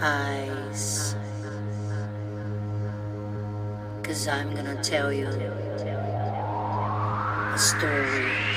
eyes. Cause I'm gonna tell you a story.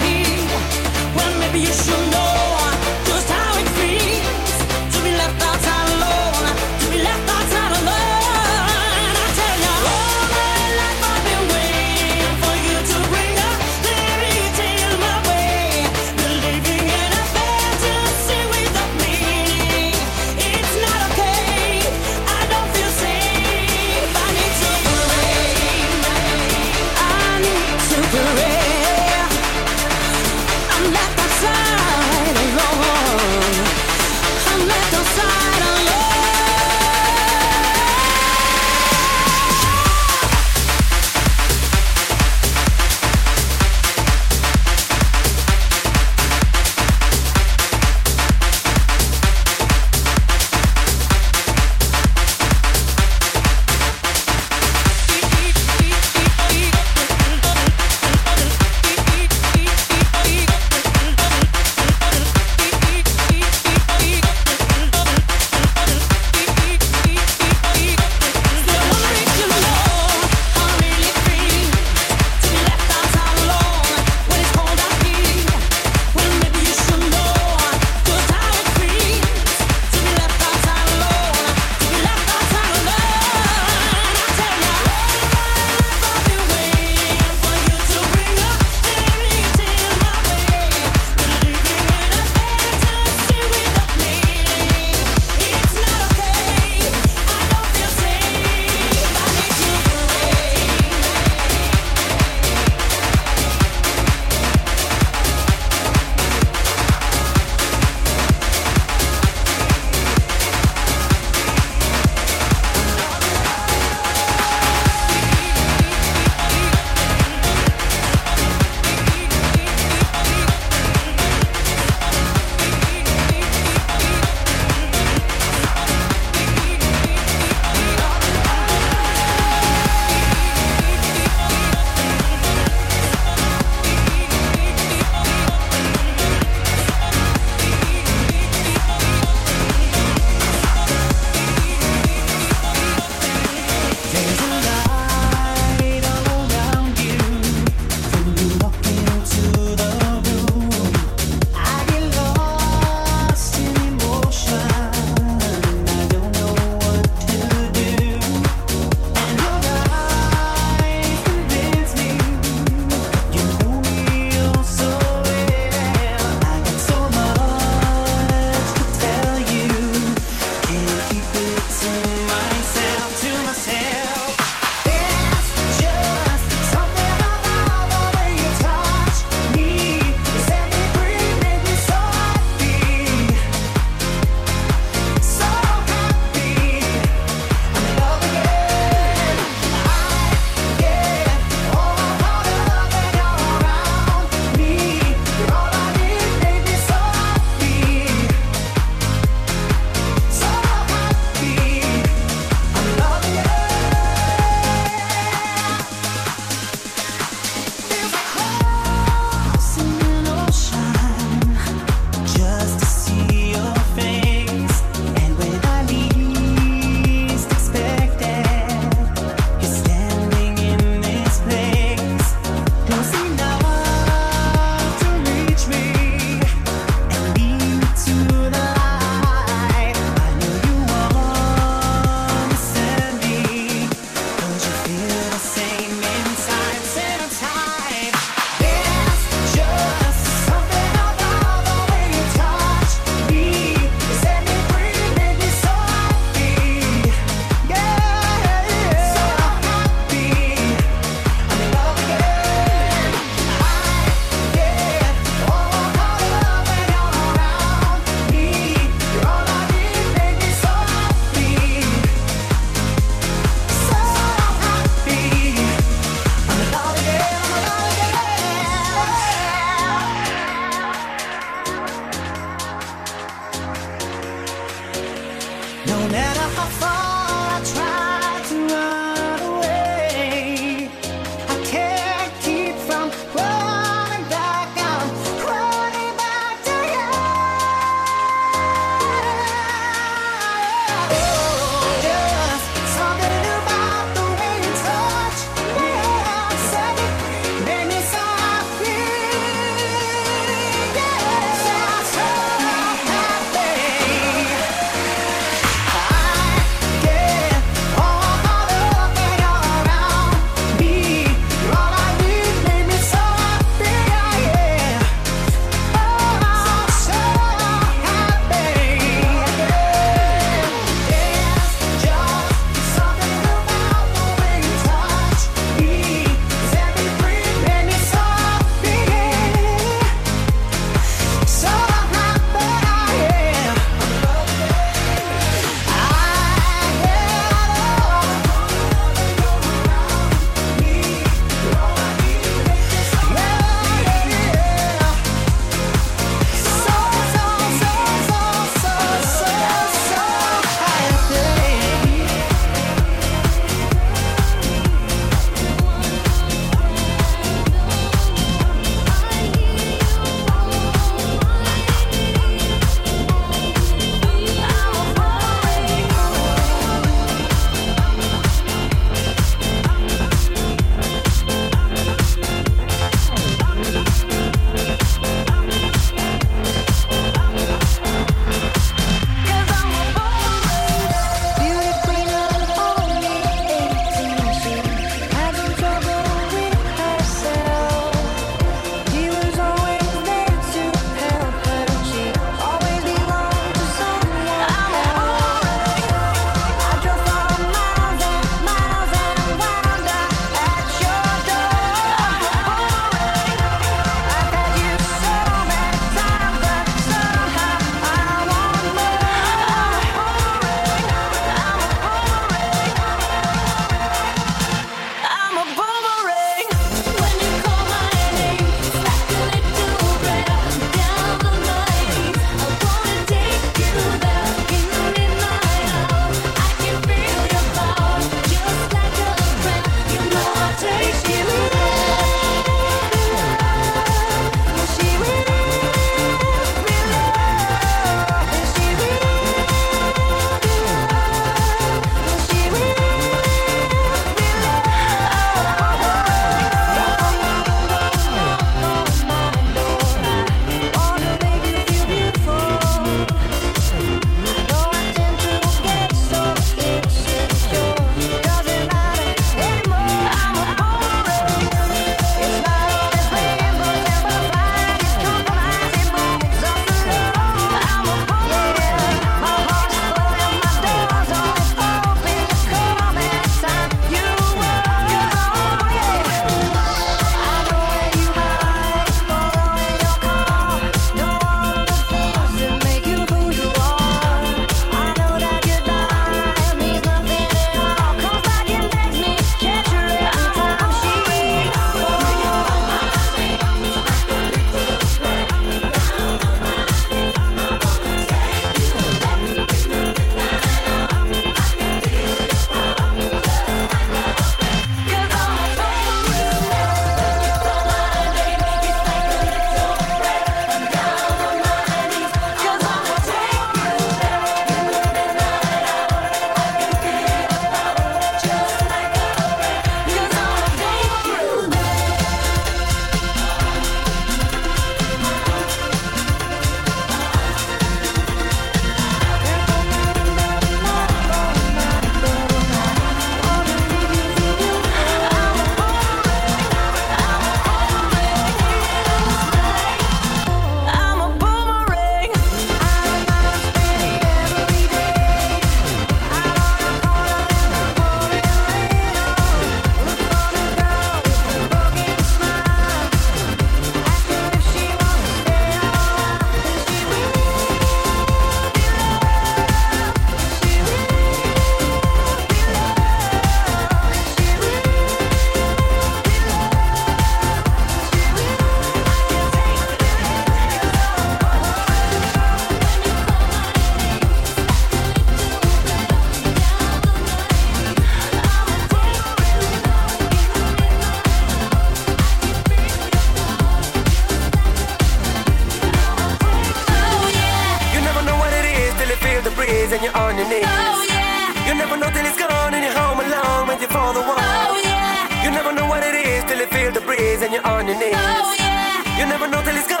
knees and you're on your knees. Oh yeah. You never know till it's gone and you're home alone when you fall the wall. Oh yeah. You never know what it is till you feel the breeze and you're on your knees. Oh yeah. You never know till it's gone.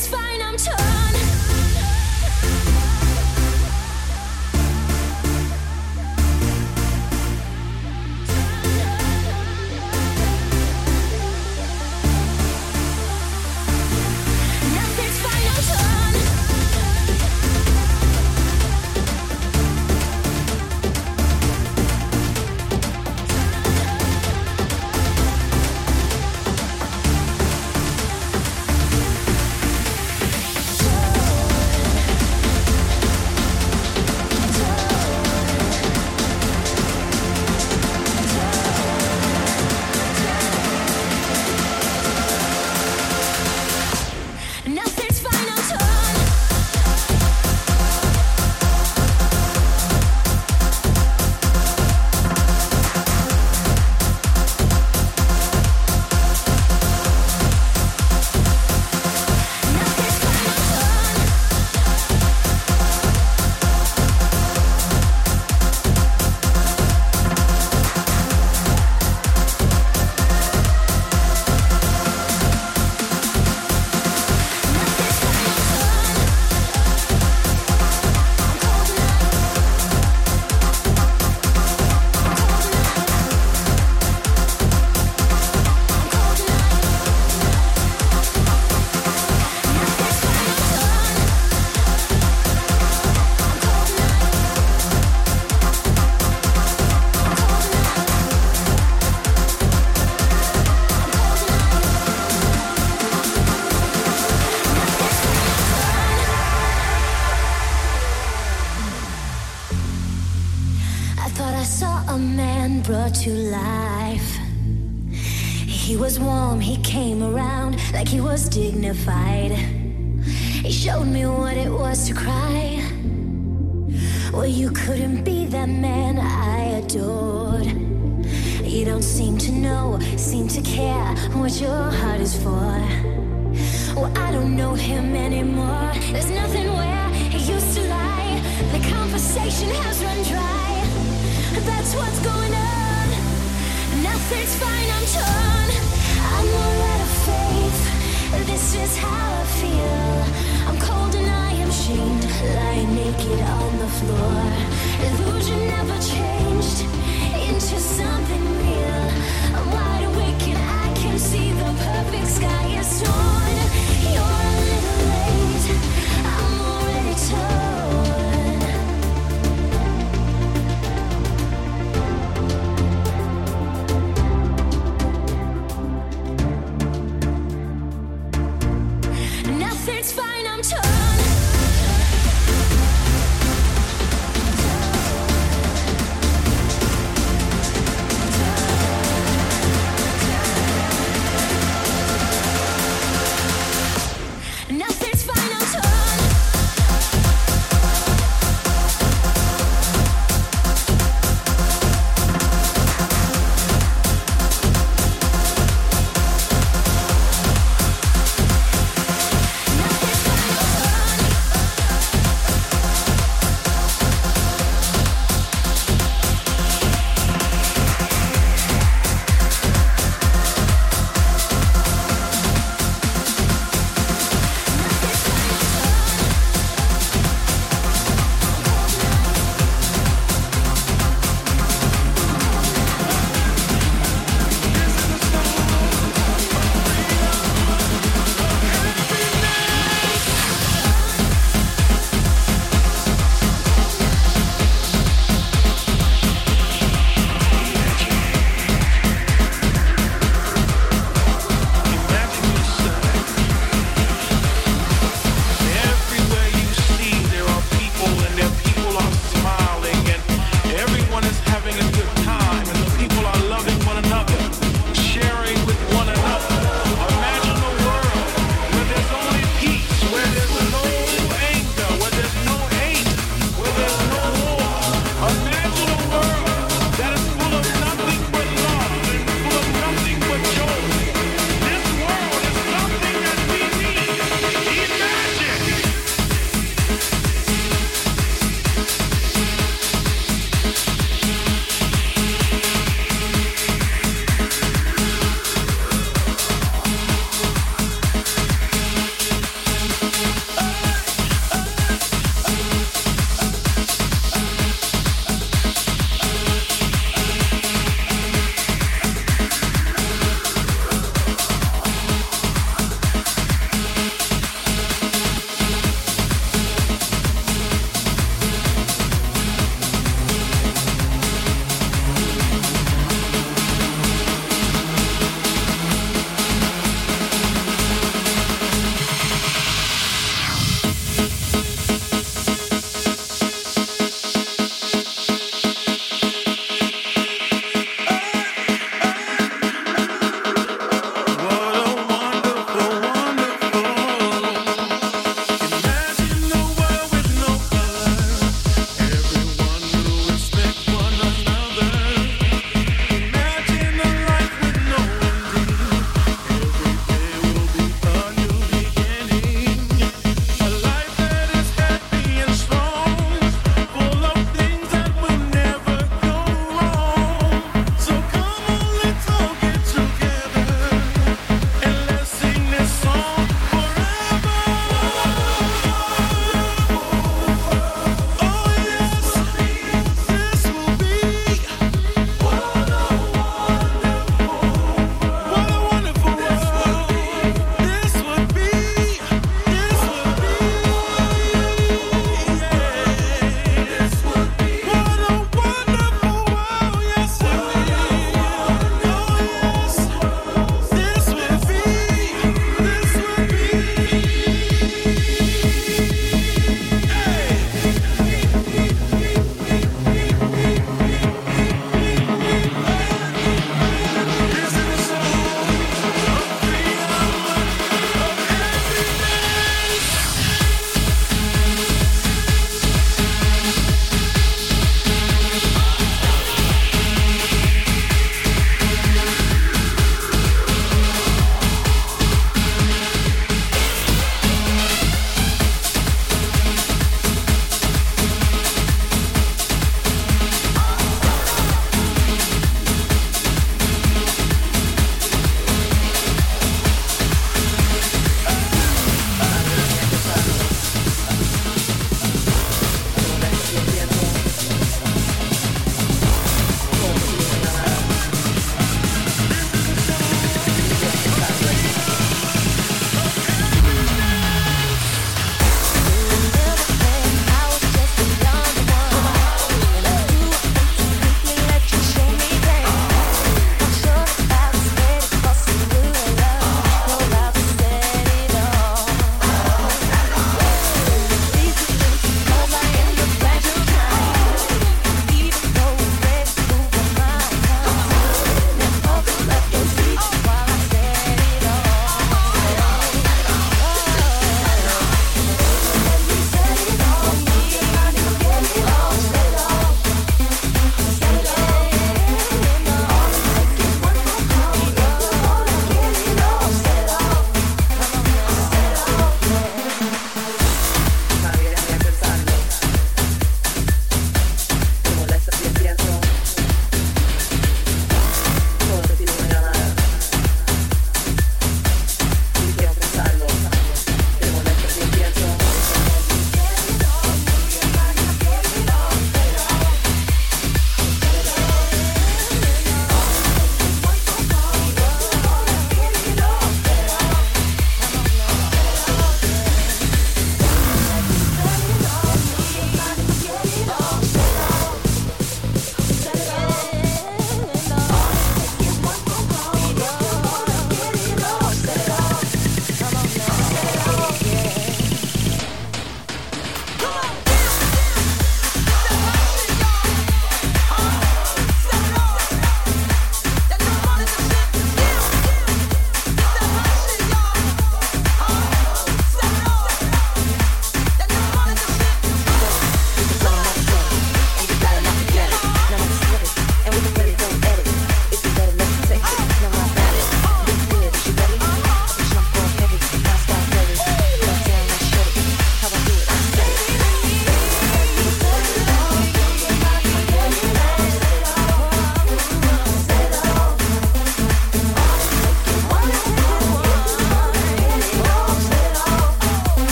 Nothing's fine, I'm torn.